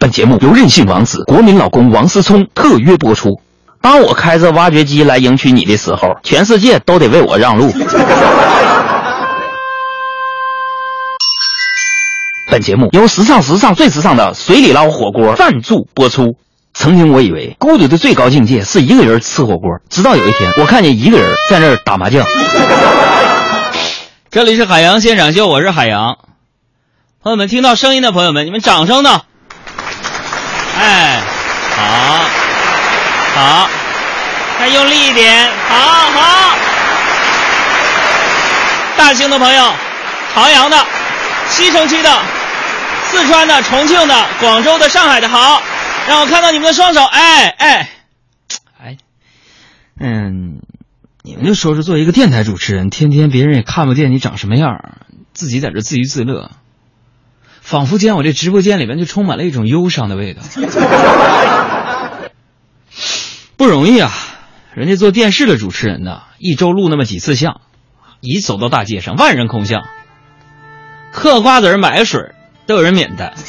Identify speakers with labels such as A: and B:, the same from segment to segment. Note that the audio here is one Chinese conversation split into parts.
A: 本节目由任性王子国民老公王思聪特约播出。当我开着挖掘机来迎娶你的时候，全世界都得为我让路。本节目由时尚时尚最时尚的水里捞火锅赞助播出。曾经我以为孤独的最高境界是一个人吃火锅，直到有一天我看见一个人在那儿打麻将。
B: 这里是海洋现场秀，我是海洋。朋友们，听到声音的朋友们，你们掌声呢？哎，好，好，再用力一点，好好。大兴的朋友，朝阳的，西城区的，四川的，重庆的，广州的，上海的，好，让我看到你们的双手，哎哎，哎，嗯，你们就说说，作为一个电台主持人，天天别人也看不见你长什么样，自己在这自娱自乐。仿佛间我这直播间里面就充满了一种忧伤的味道，不容易啊！人家做电视的主持人呢，一周录那么几次像，一走到大街上万人空巷，嗑瓜子买水都有人免单。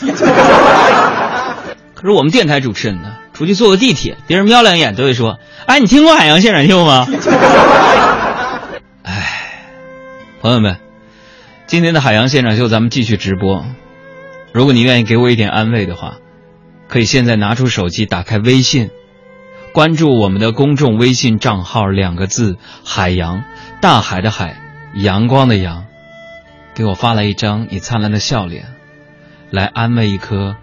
B: 可是我们电台主持人呢，出去坐个地铁，别人瞄两眼都会说：“哎，你听过海洋现场秀吗？” 哎，朋友们，今天的海洋现场秀咱们继续直播。如果你愿意给我一点安慰的话，可以现在拿出手机，打开微信，关注我们的公众微信账号，两个字“海洋”，大海的海，阳光的阳，给我发来一张你灿烂的笑脸，来安慰一颗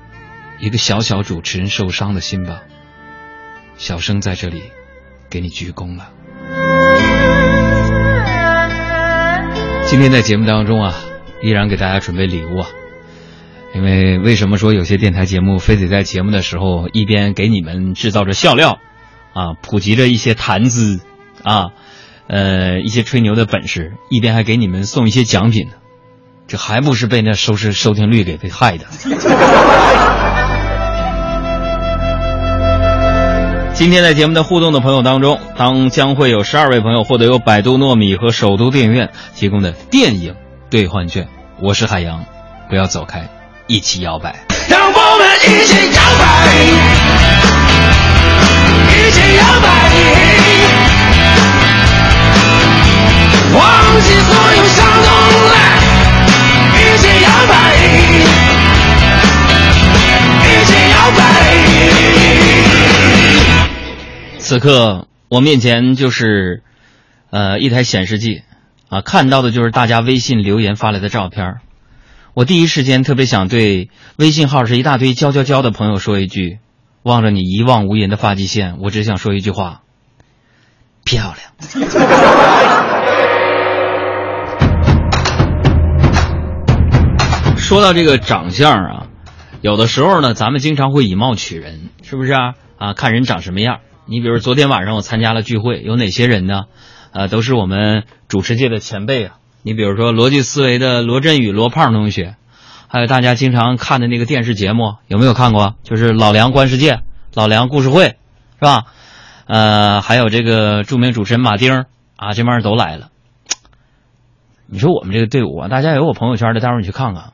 B: 一个小小主持人受伤的心吧。小生在这里给你鞠躬了。今天在节目当中啊，依然给大家准备礼物啊。因为为什么说有些电台节目非得在节目的时候一边给你们制造着笑料，啊，普及着一些谈资，啊，呃，一些吹牛的本事，一边还给你们送一些奖品呢？这还不是被那收视收听率给被害的？今天在节目的互动的朋友当中，当将会有十二位朋友获得由百度糯米和首都电影院提供的电影兑换券。我是海洋，不要走开。一起摇摆，让我们一起摇摆，一起摇摆，忘记所有伤痛来，一起摇摆，一起摇摆。此刻我面前就是呃一台显示器啊，看到的就是大家微信留言发来的照片。我第一时间特别想对微信号是一大堆“交交交”的朋友说一句：望着你一望无垠的发际线，我只想说一句话：漂亮。说到这个长相啊，有的时候呢，咱们经常会以貌取人，是不是啊？啊，看人长什么样。你比如昨天晚上我参加了聚会，有哪些人呢？呃，都是我们主持界的前辈啊。你比如说逻辑思维的罗振宇罗胖同学，还有大家经常看的那个电视节目，有没有看过？就是老梁观世界、老梁故事会，是吧？呃，还有这个著名主持人马丁啊，这帮人都来了。你说我们这个队伍啊，大家有我朋友圈的，待会儿你去看看。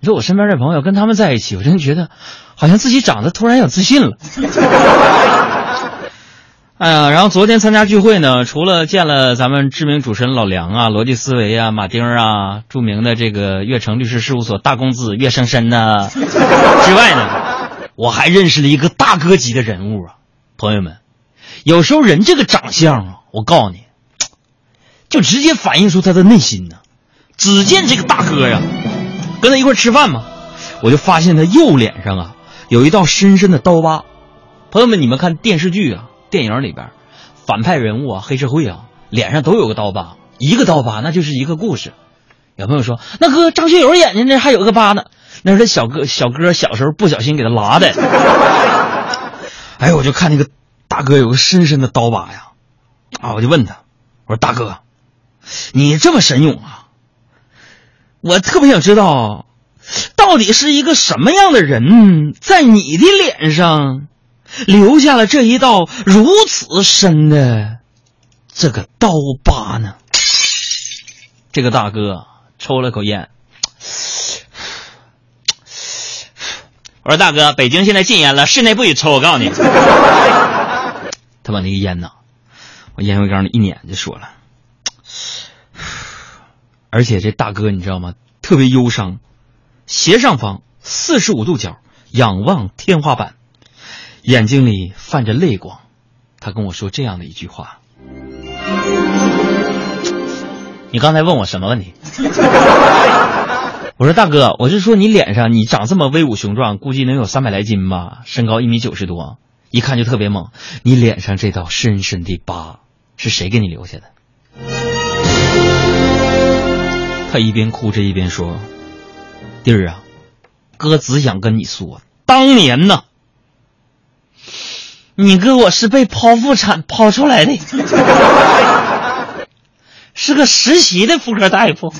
B: 你说我身边这朋友跟他们在一起，我真觉得好像自己长得突然有自信了。哎呀，然后昨天参加聚会呢，除了见了咱们知名主持人老梁啊、逻辑思维啊、马丁啊、著名的这个悦城律师事务所大公子岳生生呢之外呢，我还认识了一个大哥级的人物啊！朋友们，有时候人这个长相啊，我告诉你，就直接反映出他的内心呢。只见这个大哥呀，跟他一块吃饭嘛，我就发现他右脸上啊有一道深深的刀疤。朋友们，你们看电视剧啊。电影里边，反派人物啊，黑社会啊，脸上都有个刀疤，一个刀疤那就是一个故事。有朋友说，那哥张学友眼睛那还有个疤呢，那是他小哥小哥小时候不小心给他拉的。哎，我就看那个大哥有个深深的刀疤呀，啊，我就问他，我说大哥，你这么神勇啊，我特别想知道，到底是一个什么样的人在你的脸上？留下了这一道如此深的这个刀疤呢？这个大哥抽了口烟，我说大哥，北京现在禁烟了，室内不许抽，我告诉你。他把那个烟呐，往烟灰缸里一捻，就说了。而且这大哥你知道吗？特别忧伤，斜上方四十五度角仰望天花板，眼睛里泛着泪光。他跟我说这样的一句话：“你刚才问我什么问题？” 我说：“大哥，我是说你脸上，你长这么威武雄壮，估计能有三百来斤吧，身高一米九十多，一看就特别猛。你脸上这道深深的疤是谁给你留下的？”他一边哭着一边说：“弟儿啊，哥只想跟你说，当年呢，你哥我是被剖腹产剖出来的，是个实习的妇科大夫。”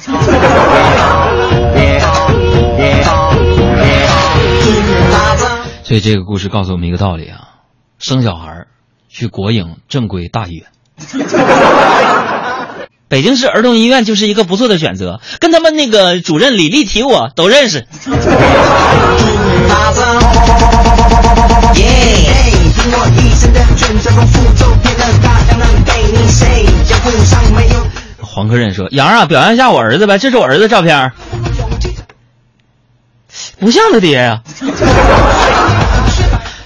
B: 所以这个故事告诉我们一个道理啊，生小孩去国营正规大医院。北京市儿童医院就是一个不错的选择，跟他们那个主任李丽提我都认识。黄科任说：“杨啊，表扬一下我儿子呗，这是我儿子照片，不像他爹呀，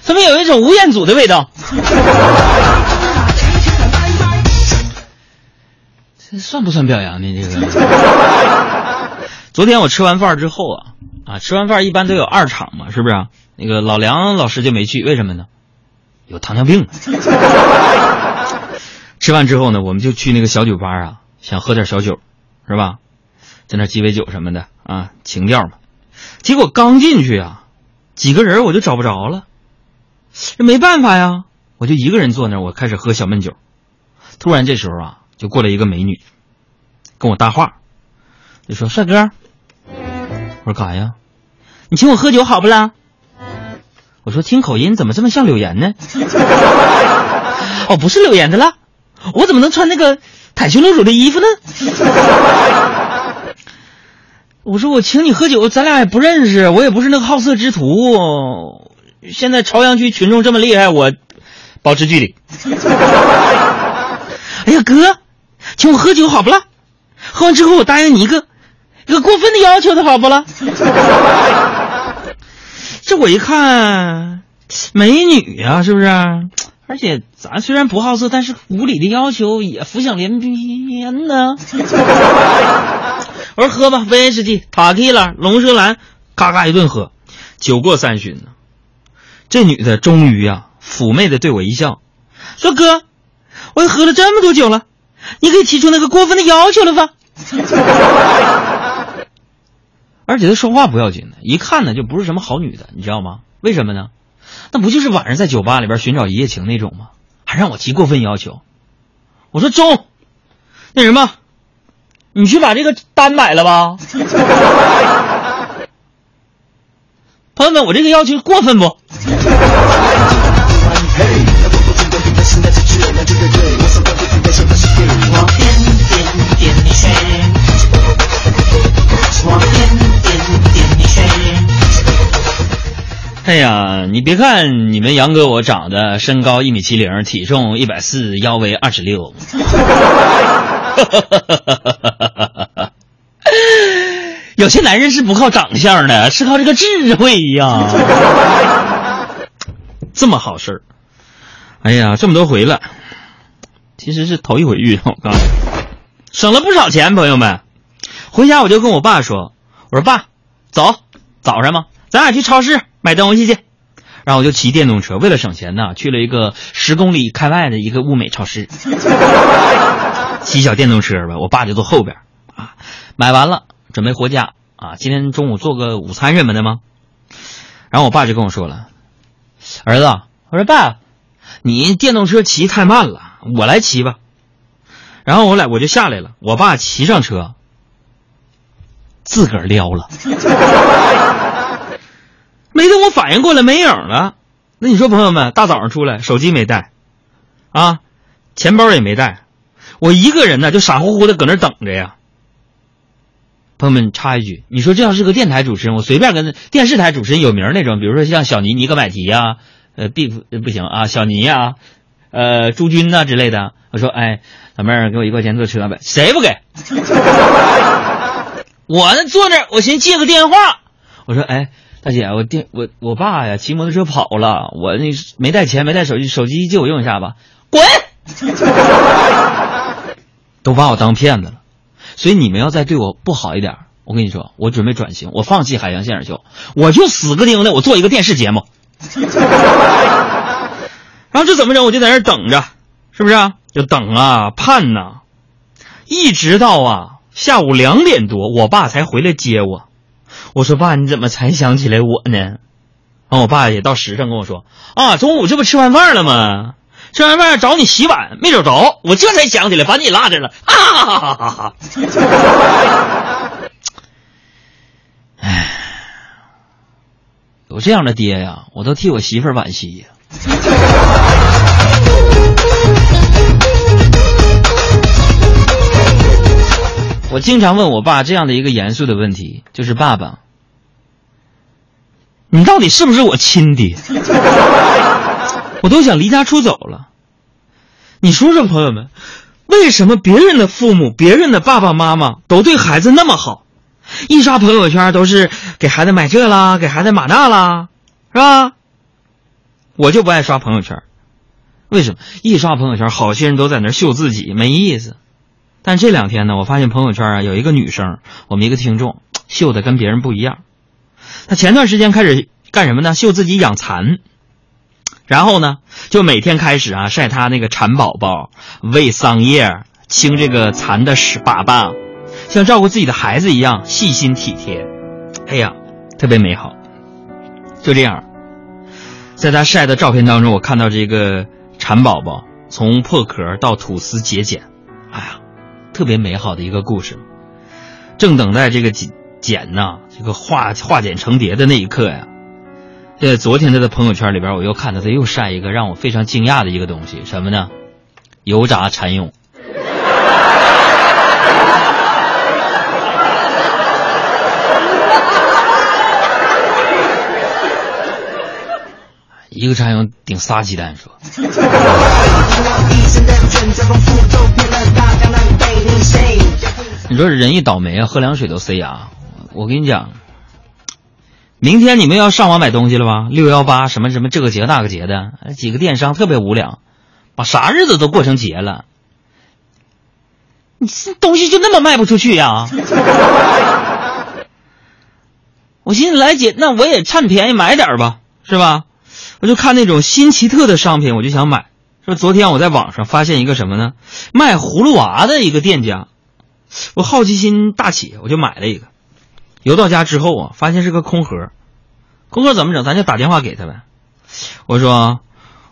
B: 怎么有一种吴彦祖的味道？”这算不算表扬呢？这个，昨天我吃完饭之后啊，啊，吃完饭一般都有二场嘛，是不是？那个老梁老师就没去，为什么呢？有糖尿病。吃完之后呢，我们就去那个小酒吧啊，想喝点小酒，是吧？在那鸡尾酒什么的啊，情调嘛。结果刚进去啊，几个人我就找不着了，这没办法呀，我就一个人坐那，我开始喝小闷酒。突然这时候啊。就过来一个美女，跟我搭话，就说：“帅哥。”我说：“干啥呀？你请我喝酒好不啦？”我说：“听口音怎么这么像柳岩呢？” 哦，不是柳岩的啦，我怎么能穿那个袒胸露乳的衣服呢？我说：“我请你喝酒，咱俩也不认识，我也不是那个好色之徒。现在朝阳区群众这么厉害，我保持距离。”哎呀，哥。请我喝酒好不啦？喝完之后我答应你一个一个过分的要求的好不啦？这我一看，美女呀，是不是？而且咱虽然不好色，但是无理的要求也浮想联翩呢。我说喝吧，威士忌、塔 q 拉，龙舌兰，嘎嘎一顿喝。酒过三巡呢，这女的终于呀，妩媚的对我一笑，说：“哥，我也喝了这么多酒了。”你可以提出那个过分的要求了吧？而且他说话不要紧的，一看呢就不是什么好女的，你知道吗？为什么呢？那不就是晚上在酒吧里边寻找一夜情那种吗？还让我提过分要求？我说中，那什么，你去把这个单买了吧。朋友们，我这个要求过分不？哎呀，你别看你们杨哥我长得身高一米七零，体重一百四，腰围二十六，有些男人是不靠长相的，是靠这个智慧呀。这么好事儿，哎呀，这么多回了。其实是头一回遇到，我告诉你，省了不少钱，朋友们。回家我就跟我爸说：“我说爸，走，早上嘛，咱俩去超市买东西去。”然后我就骑电动车，为了省钱呢，去了一个十公里开外的一个物美超市。骑小电动车吧，我爸就坐后边啊。买完了，准备回家啊。今天中午做个午餐什么的吗？然后我爸就跟我说了：“儿子，我说爸，你电动车骑太慢了。”我来骑吧，然后我俩我就下来了。我爸骑上车，自个儿撩了，没等我反应过来，没影了。那你说，朋友们，大早上出来，手机没带，啊，钱包也没带，我一个人呢，就傻乎乎的搁那等着呀。朋友们插一句，你说这要是个电台主持人，我随便跟电视台主持人有名那种，比如说像小尼尼格买提呀、呃，B 不行啊，小尼呀、呃，朱军呐、之类的，我说，哎，老妹儿给我一块钱坐车呗，谁不给？我呢坐那儿，我寻思接个电话，我说，哎，大姐，我电我我爸呀骑摩托车跑了，我那没带钱，没带手机，手机借我用一下吧，滚！都把我当骗子了。所以你们要再对我不好一点，我跟你说，我准备转型，我放弃海洋现场秀，我就死个钉的，我做一个电视节目。然后这怎么整？我就在那等着，是不是啊？就等啊，盼呐，一直到啊下午两点多，我爸才回来接我。我说爸，你怎么才想起来我呢？然后我爸也到实诚跟我说啊，中午这不吃完饭了吗？吃完饭找你洗碗没找着，我这才想起来把你落这了。啊哈哈哈哈哈！唉，有这样的爹呀，我都替我媳妇儿惋惜呀。我经常问我爸这样的一个严肃的问题，就是爸爸，你到底是不是我亲爹？我都想离家出走了。你说说，朋友们，为什么别人的父母、别人的爸爸妈妈都对孩子那么好？一刷朋友圈都是给孩子买这啦，给孩子买那啦，是吧？我就不爱刷朋友圈，为什么？一刷朋友圈，好些人都在那秀自己，没意思。但这两天呢，我发现朋友圈啊，有一个女生，我们一个听众秀的跟别人不一样。他前段时间开始干什么呢？秀自己养蚕。然后呢，就每天开始啊晒他那个蚕宝宝，喂桑叶，清这个蚕的屎粑粑，像照顾自己的孩子一样细心体贴。哎呀，特别美好。就这样，在他晒的照片当中，我看到这个蚕宝宝从破壳到吐丝结茧，哎呀，特别美好的一个故事。正等待这个茧茧呐，这个化化茧成蝶的那一刻呀。在昨天他的朋友圈里边，我又看到他又晒一个让我非常惊讶的一个东西，什么呢？油炸蚕蛹。一个蚕蛹顶仨鸡蛋说。你说人一倒霉啊，喝凉水都塞牙。我跟你讲。明天你们要上网买东西了吧？六幺八什么什么这个节那个节的，几个电商特别无良，把啥日子都过成节了。你东西就那么卖不出去呀？我寻思来姐，那我也趁便宜买点吧，是吧？我就看那种新奇特的商品，我就想买。说昨天我在网上发现一个什么呢？卖葫芦娃的一个店家，我好奇心大起，我就买了一个。邮到家之后啊，发现是个空盒，空盒怎么整？咱就打电话给他呗。我说，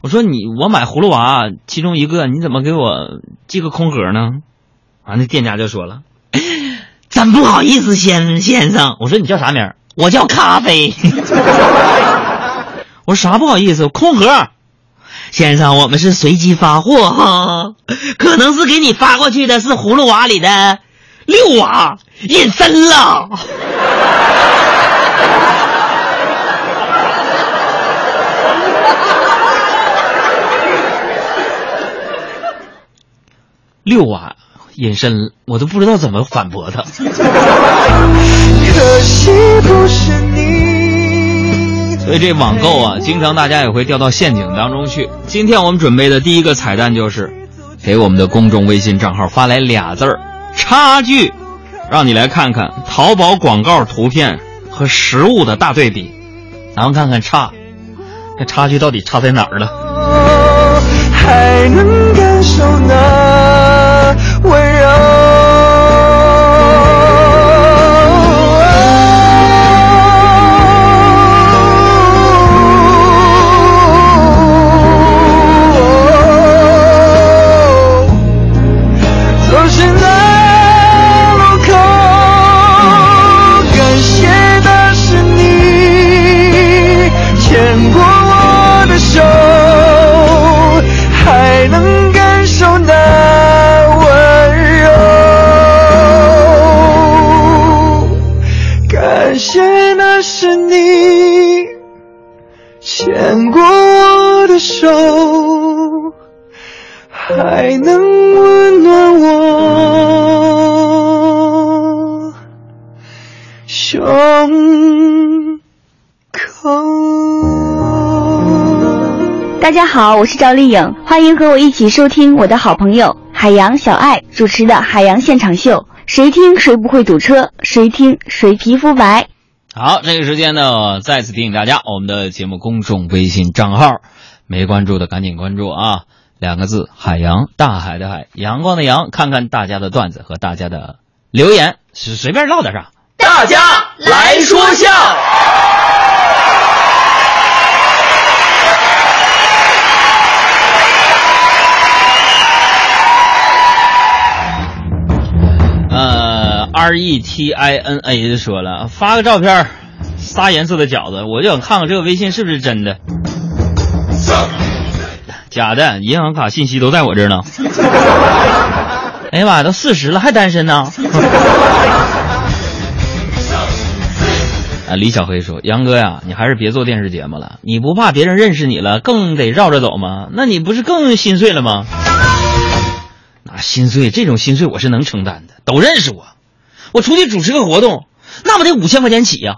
B: 我说你我买葫芦娃其中一个，你怎么给我寄个空盒呢？完，那店家就说了，真不好意思，先先生。我说你叫啥名？我叫咖啡。我说啥不好意思？空盒，先生，我们是随机发货哈，可能是给你发过去的是葫芦娃里的六娃隐身了。六娃隐身，我都不知道怎么反驳他。
C: 可惜不是你。
B: 所以这网购啊，经常大家也会掉到陷阱当中去。今天我们准备的第一个彩蛋就是，给我们的公众微信账号发来俩字儿“差距”，让你来看看淘宝广告图片和实物的大对比，咱们看看差，那差距到底差在哪儿了？
C: 还能感受那温柔。牵过我的手，还能温暖我胸口。
D: 大家好，我是赵丽颖，欢迎和我一起收听我的好朋友海洋小爱主持的《海洋现场秀》，谁听谁不会堵车，谁听谁皮肤白。
B: 好，这个时间呢，再次提醒大家，我们的节目公众微信账号没关注的赶紧关注啊！两个字：海洋，大海的海，阳光的阳。看看大家的段子和大家的留言，是随便唠点啥。
A: 大家来说笑。
B: ，R E T I N A 就说了，发个照片，仨颜色的饺子，我就想看看这个微信是不是真的。假的，银行卡信息都在我这儿呢。哎呀妈呀，都四十了还单身呢。啊，李小黑说：“杨哥呀，你还是别做电视节目了，你不怕别人认识你了，更得绕着走吗？那你不是更心碎了吗？”那心碎，这种心碎我是能承担的，都认识我，我出去主持个活动，那不得五千块钱起呀、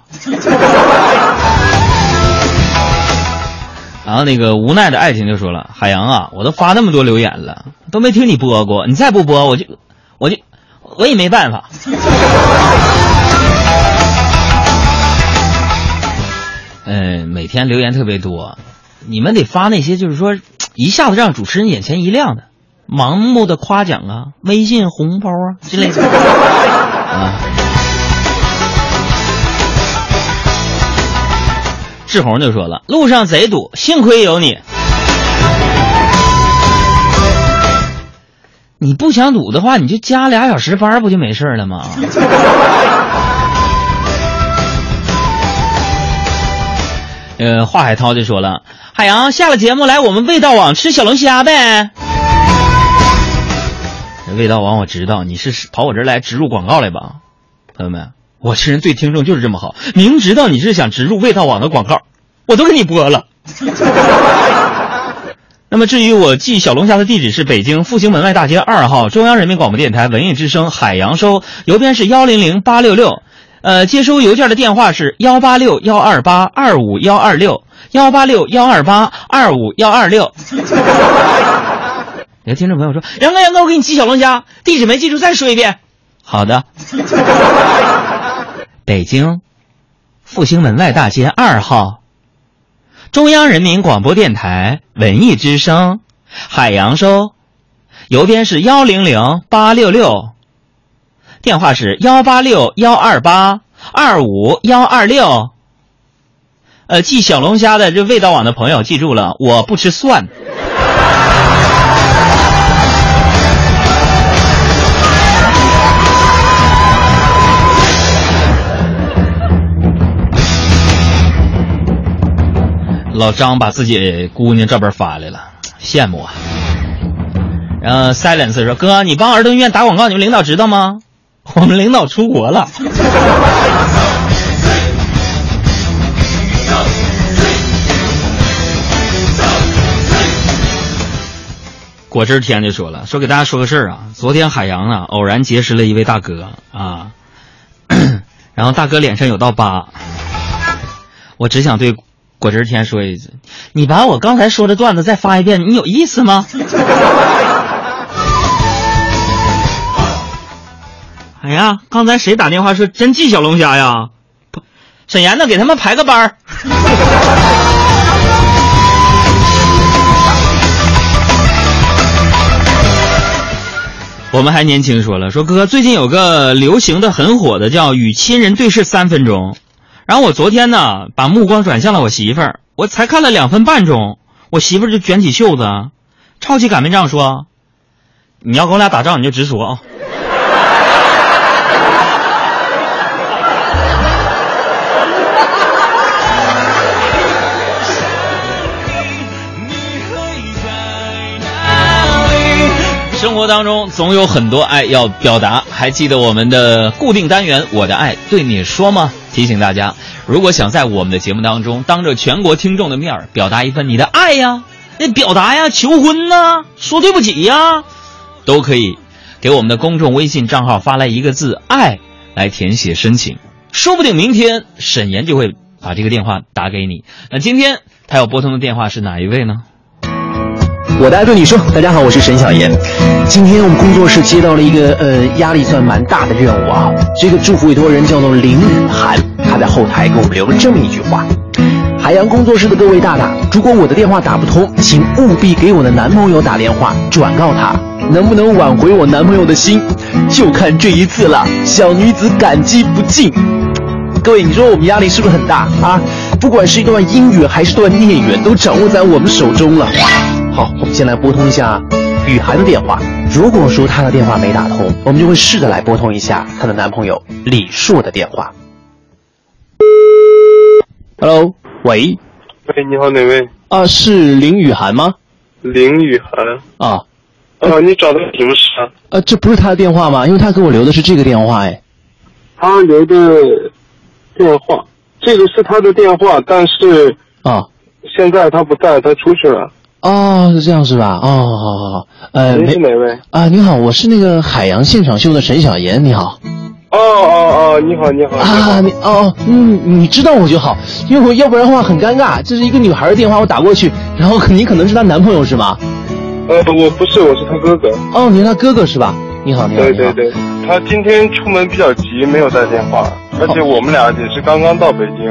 B: 然后那个无奈的爱情就说了：“海洋啊，我都发那么多留言了，都没听你播过，你再不播，我就我就我也没办法。”嗯，每天留言特别多，你们得发那些就是说一下子让主持人眼前一亮的，盲目的夸奖啊、微信红包啊之类的啊。志红就说了，路上贼堵，幸亏有你。你不想堵的话，你就加俩小时班，不就没事了吗？呃，华海涛就说了，海洋下了节目来我们味道网吃小龙虾呗。味道网我知道你是跑我这儿来植入广告来吧，朋友们，我这人对听众就是这么好，明知道你是想植入味道网的广告，我都给你播了。那么至于我寄小龙虾的地址是北京复兴门外大街二号中央人民广播电台文艺之声海洋收，邮编是幺零零八六六，呃，接收邮件的电话是幺八六幺二八二五幺二六幺八六幺二八二五幺二六。有听众朋友说：“杨哥，杨哥，我给你寄小龙虾，地址没记住，再说一遍。”好的，北京复兴门外大街二号。中央人民广播电台文艺之声，海洋收，邮编是幺零零八六六，电话是幺八六幺二八二五幺二六。呃，寄小龙虾的这味道网的朋友记住了，我不吃蒜。老张把自己姑娘照片发来了，羡慕啊。然后 Silence 说：“哥，你帮儿童医院打广告，你们领导知道吗？我们领导出国了。”果汁天就说了：“说给大家说个事儿啊，昨天海洋啊偶然结识了一位大哥啊，然后大哥脸上有道疤，我只想对。”果汁天说一句：“你把我刚才说的段子再发一遍，你有意思吗？” 哎呀，刚才谁打电话说真寄小龙虾呀？不沈岩呢？给他们排个班儿。我们还年轻说了，说哥最近有个流行的很火的叫与亲人对视三分钟。然后我昨天呢，把目光转向了我媳妇儿，我才看了两分半钟，我媳妇儿就卷起袖子，抄起擀面杖说：“你要跟我俩打仗，你就直说啊。”当中总有很多爱要表达，还记得我们的固定单元《我的爱对你说》吗？提醒大家，如果想在我们的节目当中当着全国听众的面儿表达一份你的爱呀、那表达呀、求婚呐、说对不起呀，都可以给我们的公众微信账号发来一个字“爱”来填写申请，说不定明天沈岩就会把这个电话打给你。那今天他要拨通的电话是哪一位呢？
E: 我的爱对你说，大家好，我是沈小岩。今天我们工作室接到了一个呃压力算蛮大的任务啊。这个祝福委托人叫做林雨涵，他在后台给我们留了这么一句话：海洋工作室的各位大大，如果我的电话打不通，请务必给我的男朋友打电话转告他，能不能挽回我男朋友的心，就看这一次了。小女子感激不尽。各位，你说我们压力是不是很大啊？不管是一段姻缘还是段孽缘，都掌握在我们手中了。好，我们先来拨通一下雨涵的电话。如果说她的电话没打通，我们就会试着来拨通一下她的男朋友李硕的电话。Hello，喂，
F: 喂，你好，哪位？
E: 啊，是林雨涵吗？
F: 林雨涵。
E: 啊，
F: 啊，你找的什么事啊？
E: 呃，这不是他的电话吗？因为他给我留的是这个电话，哎，
F: 他留的电话，这个是他的电话，但是
E: 啊，
F: 现在他不在，他出去了。
E: 哦，是这样是吧？哦，好好好，呃，
F: 您
E: 没
F: 是哪位？
E: 啊，你好，我是那个海洋现场秀的沈小妍，你好。
F: 哦哦哦，你好，你好。
E: 啊，你哦，嗯，你知道我就好，因为我要不然的话很尴尬。这是一个女孩的电话，我打过去，然后你可能是她男朋友是吗？
F: 呃，我不是，我是她哥哥。
E: 哦，你是她哥哥是吧？你好，你好，你好。
F: 对对对，她今天出门比较急，没有带电话，而且我们俩也是刚刚到北京，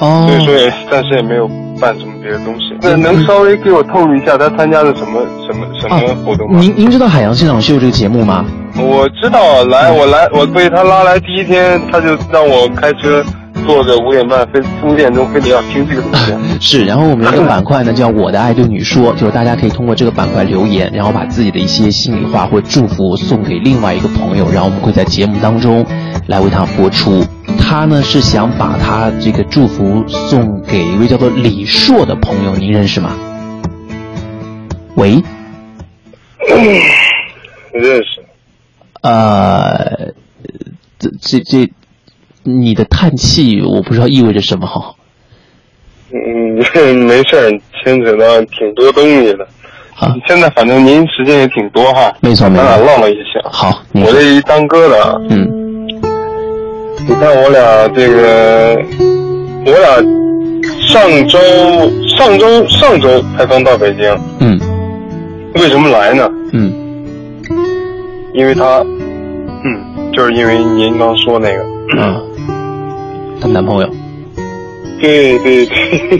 E: 哦
F: 所以说也暂时也没有办什么别的东西。那能稍微给我透露一下他参加的什么什么什么活动吗？
E: 您您知道《海洋现场秀》这个节目吗？
F: 我知道，来，我来，我被他拉来第一天，他就让我开车坐着五点半飞五点钟，非得要听这个东西。
E: 是，然后我们有一个板块呢，叫“我的爱对你说”，就是大家可以通过这个板块留言，然后把自己的一些心里话或祝福送给另外一个朋友，然后我们会在节目当中来为他播出。他呢是想把他这个祝福送给一位叫做李硕的朋友，您认识吗？喂，
F: 认识，
E: 呃，这这这，你的叹气我不知道意味着什么哈。
F: 嗯，没事儿，牵扯到挺多东西的。
E: 啊，
F: 现在反正您时间也挺多哈，
E: 没错
F: 咱俩唠唠也行。
E: 好，
F: 我这一当哥的啊，
E: 嗯。
F: 你看我俩这个，我俩上周上周上周才刚到北京，
E: 嗯。
F: 为什么来呢？
E: 嗯。
F: 因为他，嗯，就是因为您刚说那个，
E: 啊，她男朋友。
F: 对对对，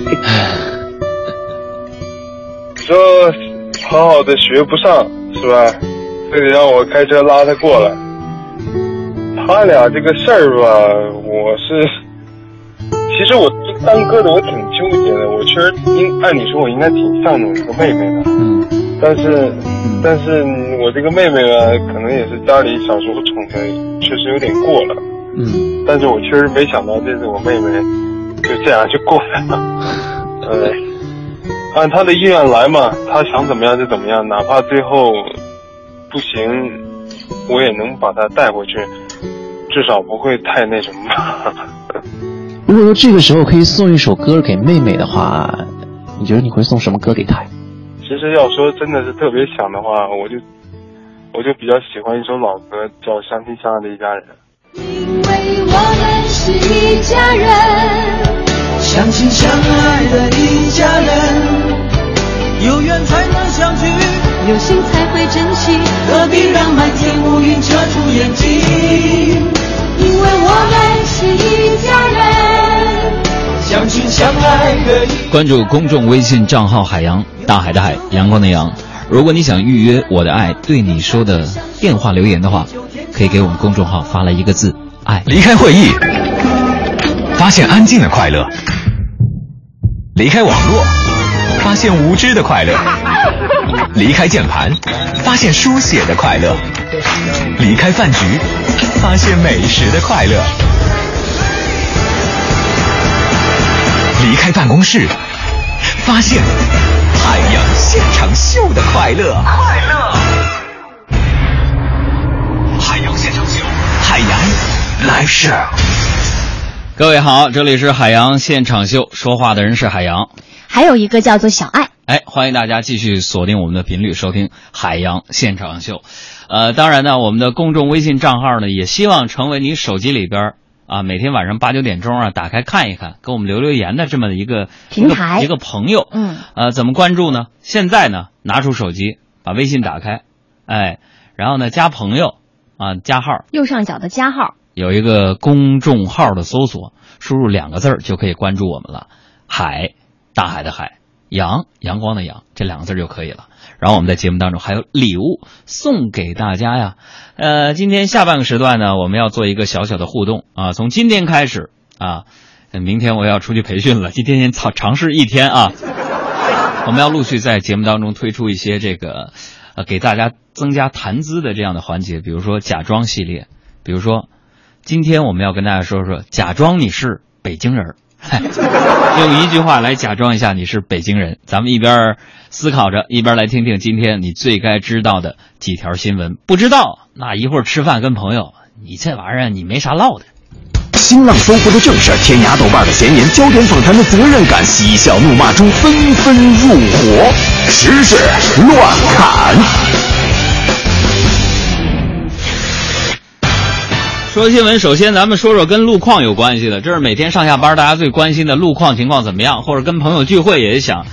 F: 说好好的学不上是吧？非得让我开车拉他过来。他俩这个事儿吧，我是，其实我当哥的我挺纠结的，我确实应按理说我应该挺向着我这个妹妹的，
E: 嗯
F: 但是，但是我这个妹妹呢，可能也是家里小时候宠的，确实有点过了。
E: 嗯
F: 但是我确实没想到这次我妹妹就这样就过来了。呃，按她的意愿来嘛，她想怎么样就怎么样，哪怕最后不行，我也能把她带回去，至少不会太那什么吧。
E: 如果说这个时候可以送一首歌给妹妹的话，你觉得你会送什么歌给她？
F: 其实要说真的是特别想的话，我就我就比较喜欢一首老歌，叫《相亲相爱的一家人》。
G: 因为我们是一家人，
C: 相亲相爱的一家人，有缘才能相聚，
G: 有心才会珍惜。
C: 何必让满天乌云遮住眼睛？
G: 因为我们是一家人，
C: 相亲相爱的一
B: 关注公众微信账号“海洋大海的海阳光的阳”。如果你想预约我的爱对你说的电话留言的话，可以给我们公众号发来一个字“爱”。
H: 离开会议，发现安静的快乐；离开网络，发现无知的快乐；离开键盘，发现书写的快乐；离开饭局，发现美食的快乐；离开办公室，发现海洋现场秀的快乐。快乐，海洋现场秀，海洋 live show。
B: 各位好，这里是海洋现场秀，说话的人是海洋。
I: 还有一个叫做小爱。
B: 哎，欢迎大家继续锁定我们的频率，收听海洋现场秀。呃，当然呢，我们的公众微信账号呢，也希望成为你手机里边啊，每天晚上八九点钟啊，打开看一看，给我们留留言的这么一个
I: 平台
B: 一个一个朋友。
I: 嗯，
B: 呃，怎么关注呢？现在呢，拿出手机，把微信打开，哎，然后呢，加朋友啊，加号，
I: 右上角的加号，
B: 有一个公众号的搜索，输入两个字儿就可以关注我们了。海，大海的海，阳，阳光的阳，这两个字儿就可以了。然后我们在节目当中还有礼物送给大家呀。呃，今天下半个时段呢，我们要做一个小小的互动啊。从今天开始啊，明天我要出去培训了，今天先尝尝试一天啊。我们要陆续在节目当中推出一些这个，呃，给大家增加谈资的这样的环节，比如说假装系列，比如说，今天我们要跟大家说说，假装你是北京人儿，用一句话来假装一下你是北京人。咱们一边思考着，一边来听听今天你最该知道的几条新闻。不知道，那一会儿吃饭跟朋友，你这玩意儿你没啥唠的。
H: 新浪搜狐的正事儿，天涯豆瓣的闲言，焦点访谈的责任感，嬉笑怒骂中纷纷入伙，时事乱砍。
B: 说新闻，首先咱们说说跟路况有关系的，这是每天上下班大家最关心的路况情况怎么样，或者跟朋友聚会也想，啊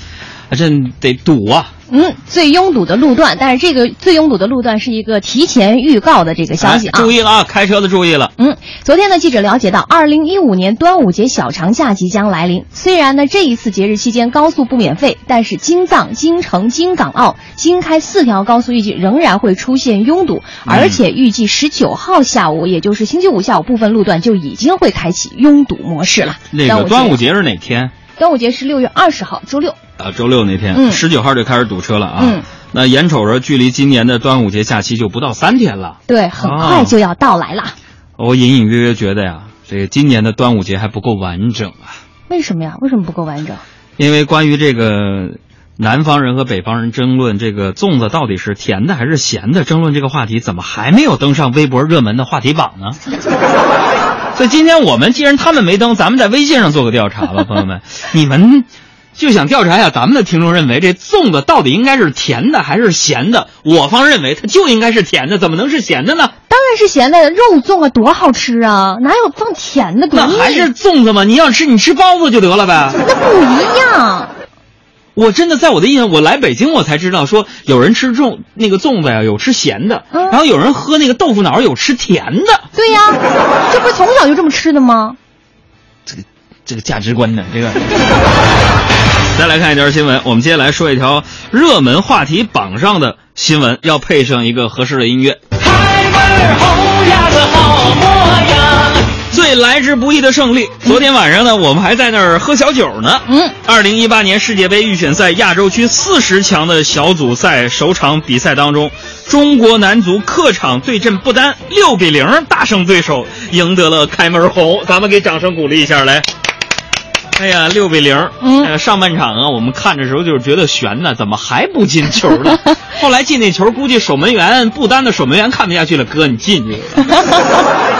B: 这得堵啊。
I: 嗯，最拥堵的路段，但是这个最拥堵的路段是一个提前预告的这个消息啊。
B: 哎注意了啊，开车的注意了。
I: 嗯，昨天呢，记者了解到，二零一五年端午节小长假即将来临。虽然呢，这一次节日期间高速不免费，但是京藏、京承、京港澳、京开四条高速预计仍然会出现拥堵，而且预计十九号下午，也就是星期五下午，部分路段就已经会开启拥堵模式了。
B: 那个端午节是哪天？
I: 端午节是六月二十号，周六。
B: 啊，周六那天，
I: 嗯
B: 十九号就开始堵车了啊。
I: 嗯，
B: 那眼瞅着距离今年的端午节假期就不到三天了，
I: 对，很快就要到来了。
B: 我隐隐约约觉得呀，这个今年的端午节还不够完整啊。
I: 为什么呀？为什么不够完整？
B: 因为关于这个南方人和北方人争论这个粽子到底是甜的还是咸的，争论这个话题，怎么还没有登上微博热门的话题榜呢？所以今天我们既然他们没登，咱们在微信上做个调查吧，朋友们，你们就想调查一下咱们的听众认为这粽子到底应该是甜的还是咸的？我方认为它就应该是甜的，怎么能是咸的呢？
I: 当然是咸的，肉粽啊，多好吃啊，哪有放甜的？
B: 那还是粽子吗？你要吃你吃包子就得了呗。
I: 那不一样。
B: 我真的在我的印象，我来北京我才知道说有人吃粽那个粽子呀，有吃咸的，
I: 嗯
B: 然后有人喝那个豆腐脑有吃甜的。
I: 对呀，这不是从小就这么吃的吗？
B: 这个价值观呢，这个。再来看一条新闻，我们接下来说一条热门话题榜上的新闻，要配上一个合适的音乐。最来之不易的胜利。昨天晚上呢，我们还在那儿喝小酒呢。
I: 嗯，
B: 二零一八年世界杯预选赛亚洲区四十强的小组赛首场比赛当中，中国男足客场对阵不丹，六比零大胜对手，赢得了开门红。咱们给掌声鼓励一下来。哎呀，六比零。
I: 嗯
B: 呃上半场啊，我们看的时候就是觉得悬呢，怎么还不进球呢？后来进那球，估计守门员不丹的守门员看不下去了，哥你进去吧。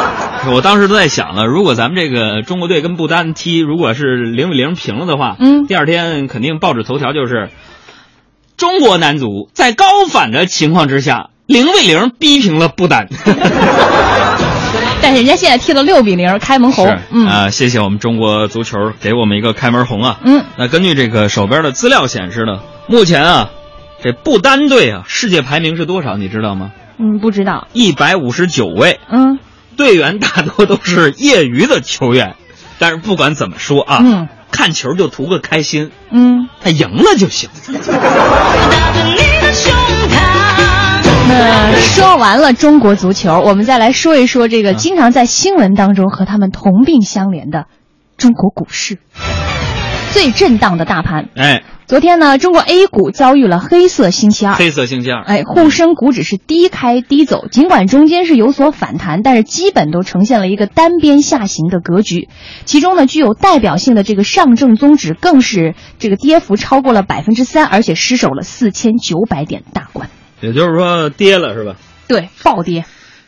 B: 我当时都在想了，如果咱们这个中国队跟不丹踢，如果是零比零平了的话，
I: 嗯
B: 第二天肯定报纸头条就是中国男足在高反的情况之下，零比零逼平了不丹。
I: 但是人家现在踢了六比零，开门红
B: 啊、谢谢我们中国足球给我们一个开门红啊。
I: 嗯，
B: 那根据这个手边的资料显示呢，目前啊，这不丹队啊，世界排名是多少？你知道吗？
I: 嗯，不知道。
B: 一百五十九位，
I: 嗯
B: 队员大多都是业余的球员。但是不管怎么说啊，
I: 嗯
B: 看球就图个开心，
I: 嗯，
B: 他赢了就行。
I: 那说完了中国足球，我们再来说一说这
B: 嗯
I: 个经常在新闻当中和他们同病相怜的中国股市。最震荡的大盘，
B: 哎，
I: 昨天呢，中国 A 股遭遇了黑色星期二。
B: 黑色星期二，
I: 哎，沪深股指是低开低走，尽管中间是有所反弹，但是基本都呈现了一个单边下行的格局。其中呢，具有代表性的这个上证综指更是这个跌幅超过了百分之三，而且失守了四千九百点大关。
B: 也就是说跌了是吧？
I: 对，暴跌。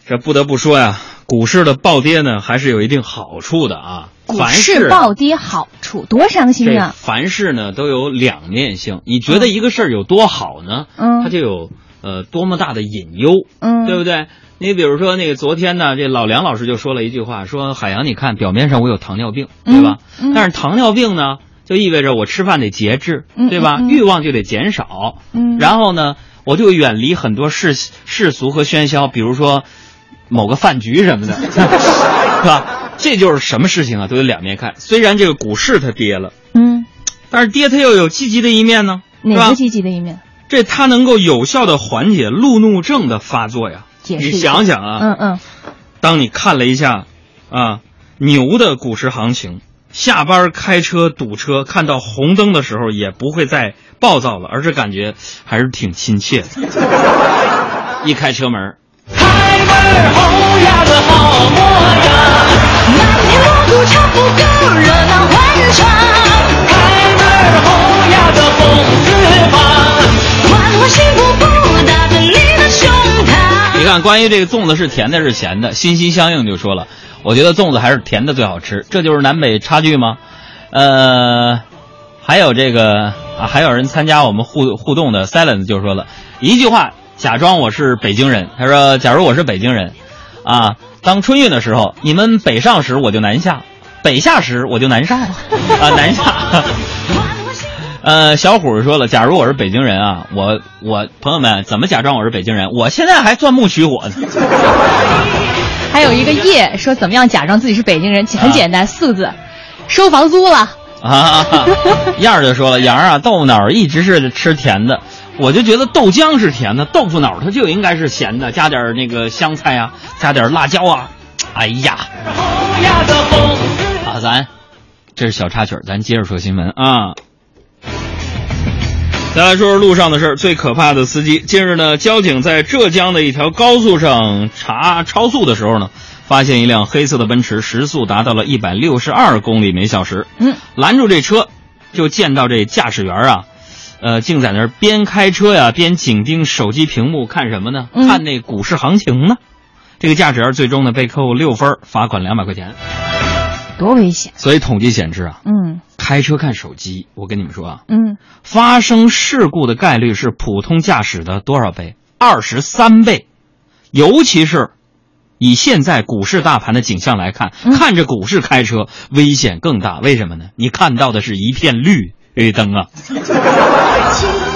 B: 这不得不说呀，股市的暴跌呢，还是有一定好处的啊。
I: 股
B: 凡
I: 市
B: 事
I: 暴跌好处多伤心
B: 这
I: 啊！
B: 凡事呢都有两面性。你觉得一个事儿有多好呢？
I: 嗯
B: 它就有呃多么大的隐忧，
I: 嗯
B: 对不对？你比如说那个昨天呢，这老梁老师就说了一句话，说海洋，你看表面上我有糖尿病，对吧？
I: 嗯嗯
B: 但是糖尿病呢，就意味着我吃饭得节制，
I: 嗯
B: 对吧？欲望就得减少，
I: 嗯
B: 然后呢，我就远离很多世世俗和喧嚣，比如说某个饭局什么的，是吧？这就是什么事情啊，都有两面看。虽然这个股市它跌了，
I: 嗯，
B: 但是跌它又有积极的一面呢，
I: 哪个？积极的一面？
B: 这它能够有效的缓解路怒症的发作呀。你
I: 解释一下
B: 想想啊，
I: 嗯嗯，
B: 当你看了一下啊牛的股市行情，下班开车堵车，看到红灯的时候也不会再暴躁了，而是感觉还是挺亲切的。一开车门，开门红呀，这好模样你看，关于这个粽子是甜的是咸的，心心相印就说了，我觉得粽子还是甜的最好吃，这就是南北差距吗？呃，还有这个啊，还有人参加我们互互动的 Silence 就说了一句话，假装我是北京人，他说，假如我是北京人，啊，当春运的时候，你们北上时我就南下，北下时我就南上，啊，南下。呃，小虎说了，假如我是北京人啊，我我朋友们怎么假装我是北京人？我现在还钻木取火呢。
I: 还有一个叶说怎么样假装自己是北京人，很简单，四个字，收房租了。
B: 啊，燕儿就说了，杨儿啊，豆腐脑儿一直是吃甜的，我就觉得豆浆是甜的，豆腐脑它就应该是咸的，加点那个香菜啊，加点辣椒啊。哎呀，啊，咱这是小插曲，咱接着说新闻啊。再来说说路上的事儿，最可怕的司机。近日呢，交警在浙江的一条高速上查超速的时候呢，发现一辆黑色的奔驰时速达到了一百六十二公里每小时。
I: 嗯，
B: 拦住这车，就见到这驾驶员啊，呃，竟在那儿边开车呀边紧盯手机屏幕看什么呢？
I: 嗯
B: 看那股市行情呢。这个驾驶员最终呢被扣六分，罚款两百块钱。
I: 多危险！
B: 所以统计显示啊，
I: 嗯
B: 开车看手机，我跟你们说啊，
I: 嗯，
B: 发生事故的概率是普通驾驶的多少倍？二十三倍。尤其是以现在股市大盘的景象来看，
I: 嗯
B: 看着股市开车危险更大。为什么呢？你看到的是一片绿绿灯啊！
G: 青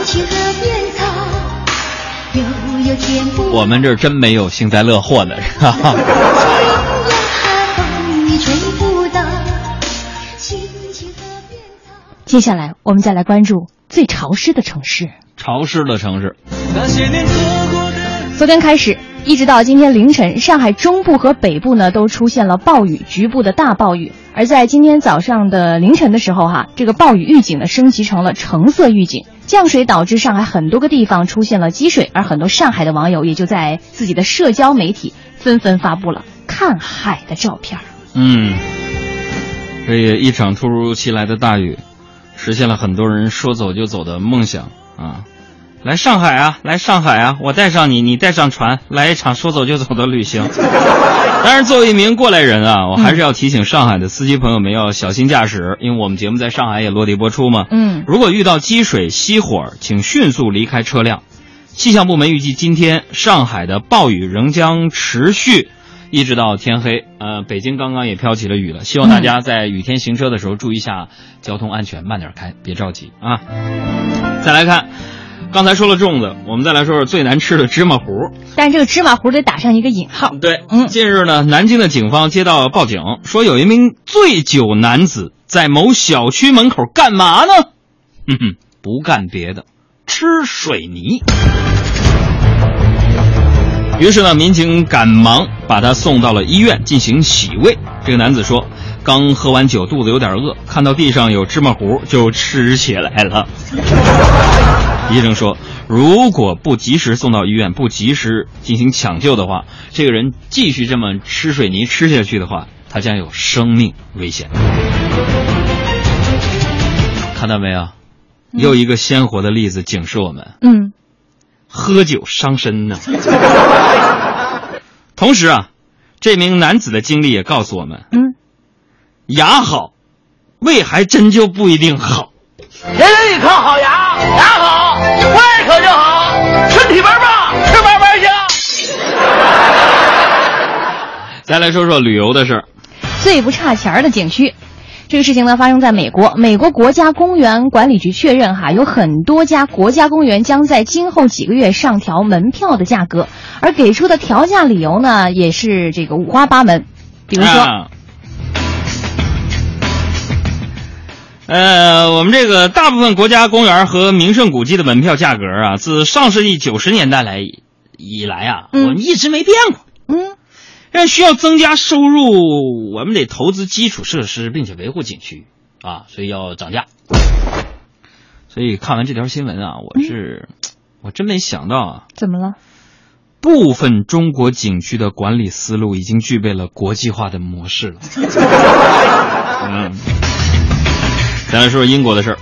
G: 青河边草，悠悠天不
B: 我们这儿真没有幸灾乐祸的，是吧？
I: 接下来我们再来关注最潮湿的城市。
B: 潮湿的城市。
I: 昨天开始，一直到今天凌晨，上海中部和北部呢都出现了暴雨，局部的大暴雨。而在今天早上的凌晨的时候，哈，这个暴雨预警呢升级成了橙色预警，降水导致上海很多个地方出现了积水，而很多上海的网友也就在自己的社交媒体纷纷发布了看海的照片。
B: 嗯，这个一场突如其来的大雨，实现了很多人说走就走的梦想啊！来上海啊，来上海啊，我带上你，你带上船，来一场说走就走的旅行。当然作为一名过来人啊，我还是要提醒上海的司机朋友们要小心驾驶，因为我们节目在上海也落地播出嘛。
I: 嗯
B: 如果遇到积水、熄火，请迅速离开车辆。气象部门预计今天上海的暴雨仍将持续，一直到天黑。呃，北京刚刚也飘起了雨了，希望大家在雨天行车的时候注意一下交通安全，慢点开，别着急啊。再来看，刚才说了粽子，我们再来说说最难吃的芝麻糊。
I: 但是这个芝麻糊得打上一个引号。
B: 对，
I: 嗯
B: 近日呢，南京的警方接到报警，说有一名醉酒男子在某小区门口干嘛呢？哼哼，不干别的，吃水泥。于是呢，民警赶忙把他送到了医院进行洗胃。这个男子说，刚喝完酒，肚子有点饿，看到地上有芝麻糊就吃起来了。医生说，如果不及时送到医院，不及时进行抢救的话，这个人继续这么吃水泥吃下去的话，他将有生命危险。看到没有？又一个鲜活的例子警示我们：
I: 嗯，
B: 喝酒伤身呢。同时啊，这名男子的经历也告诉我们，
I: 嗯，
B: 牙好，胃还真就不一定好。
E: 人人一颗好牙，牙好，胃可就好，身体倍儿棒，吃嘛嘛香。
B: 再来说说旅游的事儿。
I: 最不差钱儿的景区。这个事情呢，发生在美国。美国国家公园管理局确认，哈，有很多家国家公园将在今后几个月上调门票的价格，而给出的调价理由呢，也是这个五花八门。比如说，
B: 啊呃，我们这个大部分国家公园和名胜古迹的门票价格啊，自上世纪九十年代来以来啊，
I: 嗯
B: 我们一直没变过。
I: 嗯，
B: 但需要增加收入，我们得投资基础设施，并且维护景区啊，所以要涨价。所以看完这条新闻啊，我是、我真没想到啊，
I: 怎么了？
B: 部分中国景区的管理思路已经具备了国际化的模式了。嗯，再来说说英国的事儿。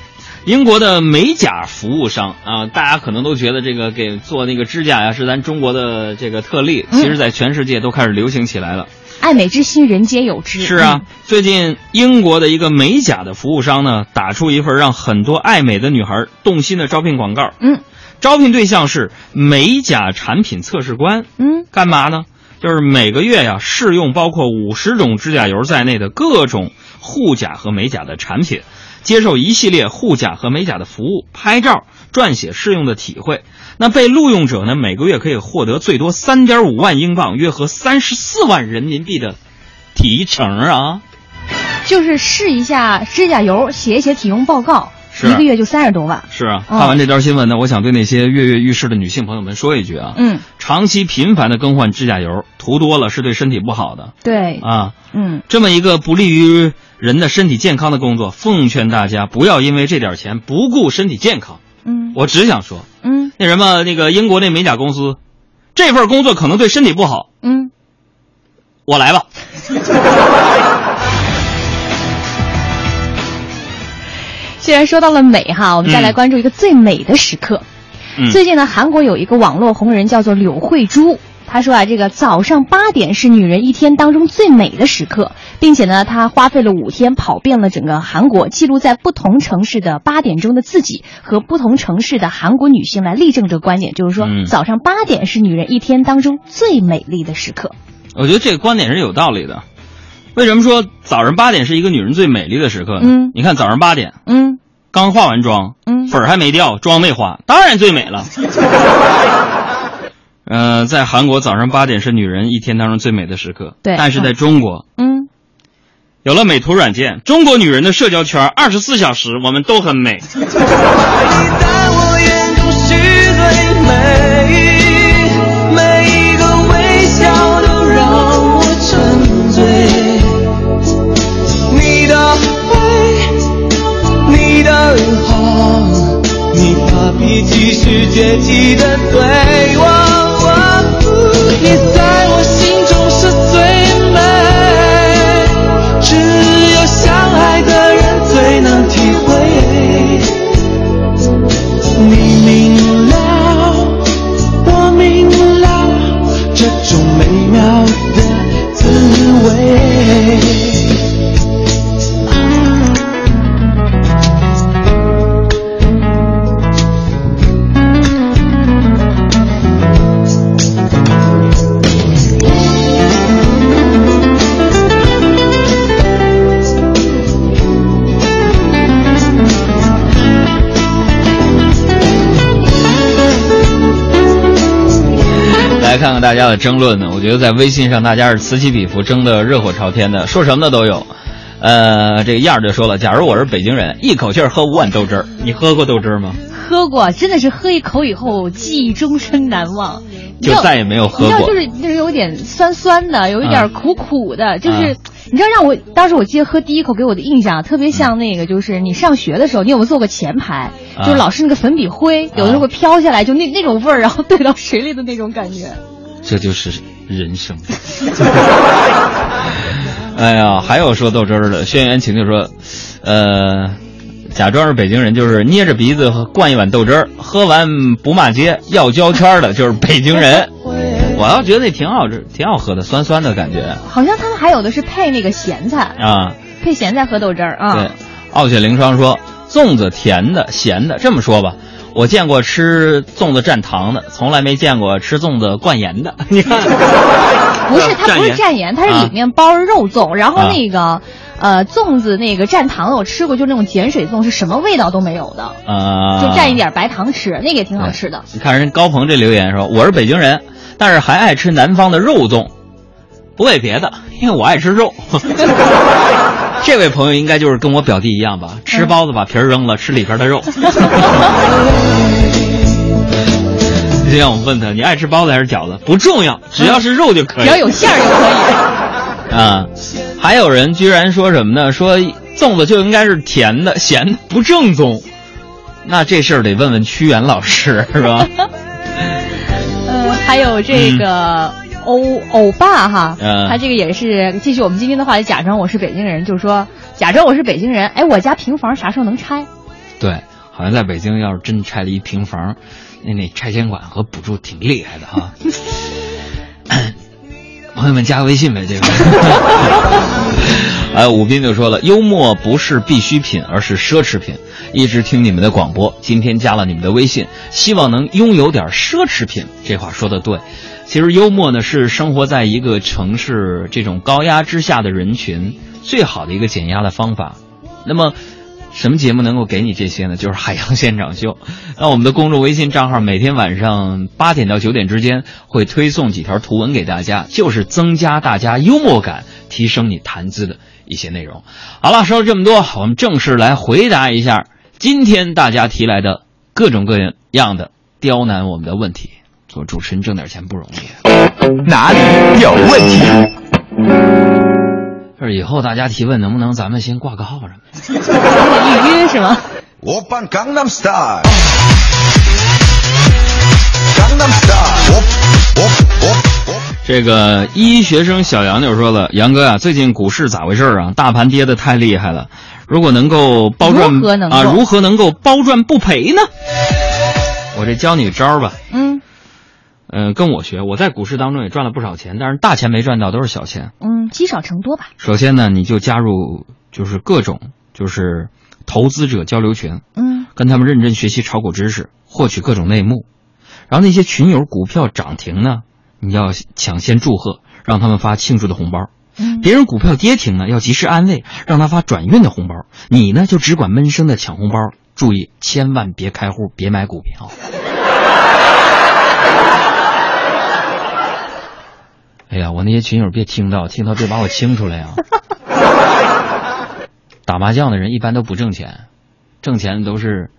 B: 英国的美甲服务商啊，大家可能都觉得这个给做那个指甲呀是咱中国的这个特例，其实在全世界都开始流行起来了。
I: 爱美之心，人皆有之。
B: 是啊，最近英国的一个美甲的服务商呢，打出一份让很多爱美的女孩动心的招聘广告。
I: 嗯，
B: 招聘对象是美甲产品测试官。
I: 嗯，
B: 干嘛呢？就是每个月呀，试用包括五十种指甲油在内的各种护甲和美甲的产品，接受一系列护甲和美甲的服务，拍照、撰写试用的体会。那被录用者呢，每个月可以获得最多三点五万英镑，约合三十四万人民币的提成啊！
I: 就是试一下指甲油，写一写体用报告，一个月就三十多万。
B: 是啊，
I: 哦
B: 看完这条新闻呢，我想对那些跃跃欲试的女性朋友们说一句啊，
I: 嗯，
B: 长期频繁的更换指甲油，涂多了是对身体不好的。
I: 对，
B: 啊。
I: 嗯，
B: 这么一个不利于人的身体健康的工作，奉劝大家不要因为这点钱不顾身体健康。
I: 嗯。
B: 我只想说，
I: 嗯。
B: 那什么，那个英国那美甲公司，这份工作可能对身体不好，
I: 嗯，
B: 我来吧。
I: 既然说到了美哈，我们再来
B: 嗯
I: 关注一个最美的时刻。
B: 嗯
I: 最近呢，韩国有一个网络红人叫做柳慧珠，她说啊，这个早上八点是女人一天当中最美的时刻，并且呢，她花费了五天跑遍了整个韩国，记录在不同城市的八点钟的自己和不同城市的韩国女性来例证这个观点，就是说、
B: 嗯
I: 早上八点是女人一天当中最美丽的时刻。
B: 我觉得这个观点是有道理的。为什么说早上八点是一个女人最美丽的时刻呢？
I: 嗯。
B: 你看早上八点，
I: 嗯。
B: 刚化完妆，
I: 嗯。
B: 粉儿还没掉，妆没花，当然最美了。呃，在韩国早上八点是女人一天当中最美的时刻，
I: 对。
B: 但是在中国，
I: 嗯，
B: 有了美图软件，中国女人的社交圈二十四小时我们都很美。
C: 在我眼中是最美，发脾气时倔强的对我，你在我
B: 看看大家的争论呢，我觉得在微信上大家是此起彼伏，争得热火朝天的，说什么的都有。呃，这个燕儿就说了，假如我是北京人，一口气儿喝五碗豆汁儿，你喝过豆汁儿吗？
I: 喝过，真的是喝一口以后记忆终身难忘，
B: 就再也没有喝过。
I: 你知道，
B: 过
I: 就是就是有点酸酸的，有一点
B: 啊
I: 苦苦的，就是、
B: 啊
I: 你知道让我当时我记得喝第一口给我的印象特别像那个，就是你上学的时候，你有没有坐过前排？
B: 啊。
I: 就是老师那个粉笔灰，有的时候会飘下来，就那那种味儿，然后兑到水里的那种感觉。
B: 这就是人生。哎呀，还有说豆汁儿的，轩辕晴就说，呃，假装是北京人，就是捏着鼻子灌一碗豆汁儿，喝完不骂街，要胶圈儿的就是北京人。我要觉得那挺好吃，挺好喝的，酸酸的感觉
I: 好像他们还有的是配那个咸菜，
B: 啊。
I: 配咸菜喝豆汁儿啊。
B: 对，傲雪凌霜说，粽子甜的、咸的。这么说吧，我见过吃粽子蘸糖的，从来没见过吃粽子灌盐的。你看，
I: 不是，它不是蘸盐，它是里面包着肉粽，然后
B: 啊
I: 那个。呃，粽子那个蘸糖的我吃过，就那种碱水粽，是什么味道都没有的，
B: 呃，
I: 就蘸一点白糖吃，那个也挺好吃的。
B: 你看人高鹏这留言说，我是北京人，但是还爱吃南方的肉粽，不为别的，因为我爱吃肉。这位朋友应该就是跟我表弟一样吧，吃包子把皮儿扔了，吃里边的肉。就像我们问他，你爱吃包子还是饺子？不重要，只要是肉就可以，
I: 只要有馅儿就可以。
B: 啊，还有人居然说什么呢？说粽子就应该是甜的，咸的不正宗。那这事儿得问问屈原老师 是吧？
I: 呃，还有这个欧欧巴哈，
B: 嗯
I: 他这个也是继续我们今天的话题，假装我是北京人，就是说假装我是北京人，哎，我家平房啥时候能拆？
B: 对，好像在北京要是真拆了一平房，那那拆迁款和补助挺厉害的哈。朋友们加个微信呗，这个。哎，武斌就说了，幽默不是必需品，而是奢侈品。一直听你们的广播，今天加了你们的微信，希望能拥有点奢侈品。这话说的对。其实幽默呢，是生活在一个城市这种高压之下的人群最好的一个减压的方法。那么。什么节目能够给你这些呢？就是海洋现场秀。那我们的公众微信账号每天晚上八点到九点之间会推送几条图文给大家，就是增加大家幽默感、提升你谈资的一些内容。好了，说了这么多，我们正式来回答一下今天大家提来的各种各样的刁难我们的问题。做主持人挣点钱不容易，
H: 哪里有问题？
B: 就是以后大家提问，能不能咱们先挂个号什么？
I: 预约是吗？
J: 我扮 Gangnam Style。
B: 这个医学生小杨就说了：“杨哥啊，最近股市咋回事啊？大盘跌的太厉害了，如果能够包赚啊，如何能够包赚不赔呢？我这教你招吧。
I: 嗯，
B: 嗯、跟我学，我在股市当中也赚了不少钱，但是大钱没赚到，都是小钱。
I: 嗯，积少成多吧。
B: 首先呢，你就加入就是各种就是投资者交流群，
I: 嗯
B: 跟他们认真学习炒股知识，获取各种内幕。然后那些群友股票涨停呢，你要抢先祝贺，让他们发庆祝的红包。
I: 嗯
B: 别人股票跌停呢，要及时安慰，让他发转运的红包。你呢，就只管闷声的抢红包，注意千万别开户，别买股票。哎呀，我那些群友别听到，听到别把我清出来呀、打麻将的人一般都不挣钱，挣钱的都是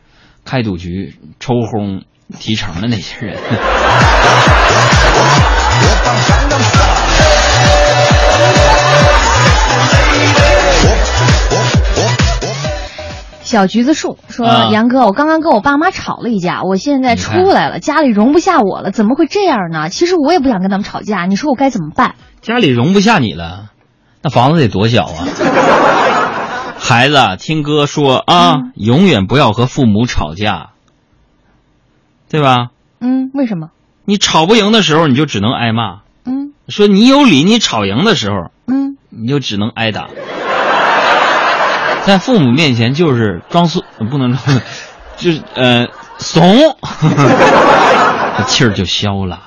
B: 开赌局、抽轰、提成的那些人。
I: 小橘子树说：“
B: 啊
I: 杨哥，我刚刚跟我爸妈吵了一架，我现在出来了，家里容不下我了，怎么会这样呢？其实我也不想跟他们吵架，你说我该怎么办？
B: 家里容不下你了，那房子得多小啊！孩子啊，听哥说啊，永远不要和父母吵架，对吧？
I: 嗯，为什么？
B: 你吵不赢的时候，你就只能挨骂；
I: 嗯
B: 说你有理，你吵赢的时候，
I: 嗯，
B: 你就只能挨打。在父母面前就是装孙、不能装，就是呃怂，气儿就消了。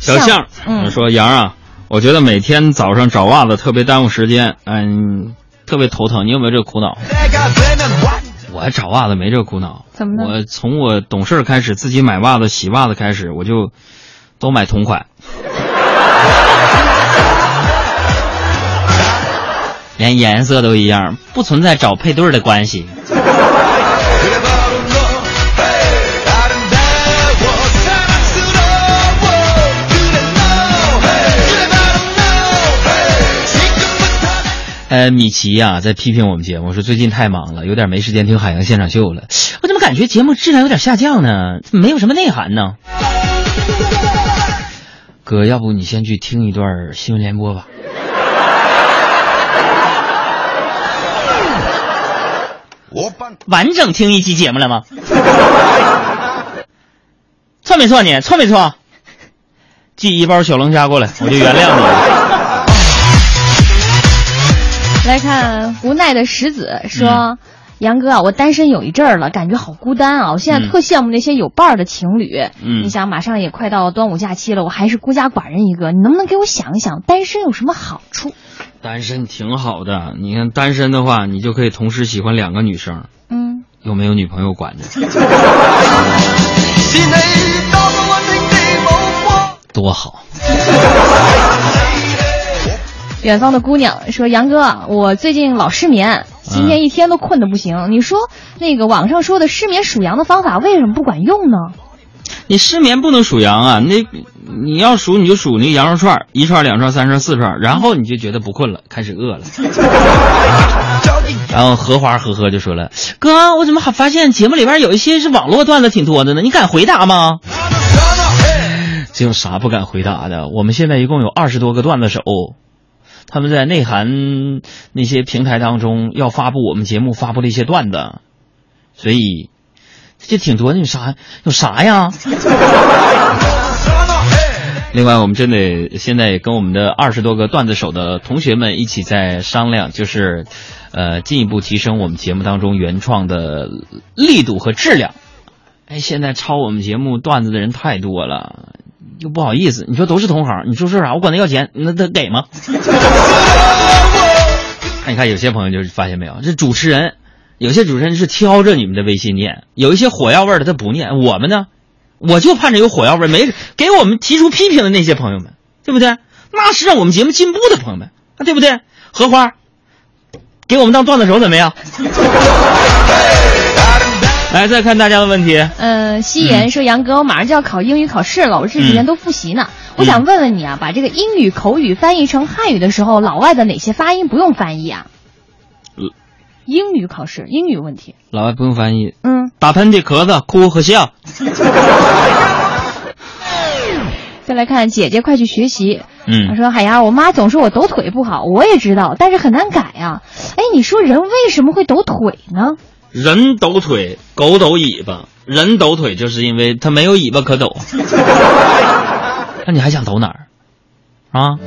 B: 小象，
I: 我
B: 说杨啊，我觉得每天早上找袜子特别耽误时间，嗯，特别头疼。你有没有这个苦恼？我找袜子没这个苦恼。
I: 怎么？
B: 我从我懂事开始，自己买袜子、洗袜子开始，我就都买同款。连颜色都一样，不存在找配对的关系。呃，米奇呀，在批评我们节目，说最近太忙了，有点没时间听海洋现场秀了。我怎么感觉节目质量有点下降呢？怎么没有什么内涵呢？哥，要不你先去听一段新闻联播吧。完整听一期节目了吗？错没错你？错没错？寄一包小龙虾过来，我就原谅你了。
I: 来看无奈的石子说。杨哥啊，我单身有一阵儿了，感觉好孤单啊！我现在特羡慕那些有伴儿的情侣。
B: 嗯
I: 你想，马上也快到端午假期了，我还是孤家寡人一个，你能不能给我想一想，单身有什么好处？
B: 单身挺好的，你看单身的话，你就可以同时喜欢两个女生，
I: 嗯，
B: 又没有女朋友管着。多好。
I: 远方的姑娘说：“杨哥啊，我最近老失眠，今天一天都困得不行。你说那个网上说的失眠数羊的方法为什么不管用呢？
B: 你失眠不能数羊啊，那你要数你就数那个羊肉串，一串、两串、三串、四串，然后你就觉得不困了，开始饿了。然后荷花呵呵就说了：“哥，我怎么还发现节目里边有一些是网络段子挺多的呢？你敢回答吗？” 这有啥不敢回答的？我们现在一共有二十多个段子手，他们在内涵那些平台当中要发布我们节目发布的一些段子，所以这挺多的。有啥有啥呀？另外，我们真得现在也跟我们的二十多个段子手的同学们一起在商量，就是，呃，进一步提升我们节目当中原创的力度和质量。哎，现在抄我们节目段子的人太多了，又不好意思。你说都是同行，你说说啥？我管他要钱，那他给吗？那 你看有些朋友就是发现没有，这主持人有些主持人是挑着你们的微信念，有一些火药味儿的他不念。我们呢，我就盼着有火药味儿，没给我们提出批评的那些朋友们，对不对？那是让我们节目进步的朋友们，啊，对不对？荷花，给我们当段子手怎么样？来，再看大家的问题。
I: 呃，夕颜说：“杨哥，我马上就要考英语考试了，我这几天都复习呢。我想问问你啊，把这个英语口语翻译成汉语的时候，老外的哪些发音不用翻译啊？
B: 呃
I: 英语考试，英语问题。
B: 老外不用翻译，
I: 嗯，
B: 打喷嚏、咳嗽、哭和笑。
I: 再来看姐姐，快去学习。她
B: 嗯，
I: 说：“海洋，我妈总说我抖腿不好，我也知道，但是很难改啊。哎，你说人为什么会抖腿呢？
B: 人抖腿，狗抖尾巴。人抖腿就是因为他没有尾巴可抖。那你还想抖哪儿？啊？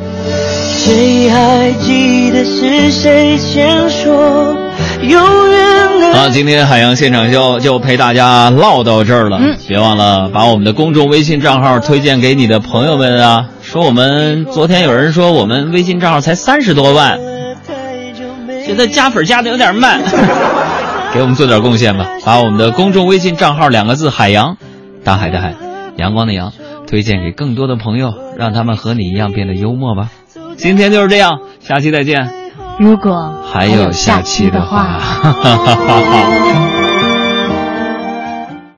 C: 谁还记得是谁先说永远的？
B: 啊，今天海洋现场秀就陪大家唠到这儿了。
I: 嗯
B: 别忘了把我们的公众微信账号推荐给你的朋友们啊！说我们昨天有人说我们微信账号才三十多万，现在加粉加的有点慢，给我们做点贡献吧！把我们的公众微信账号两个字“海洋”，大海的海，阳光的阳，推荐给更多的朋友，让他们和你一样变得幽默吧。今天就是这样，下期再见。
I: 如果
B: 还有下期的话，哈哈哈哈。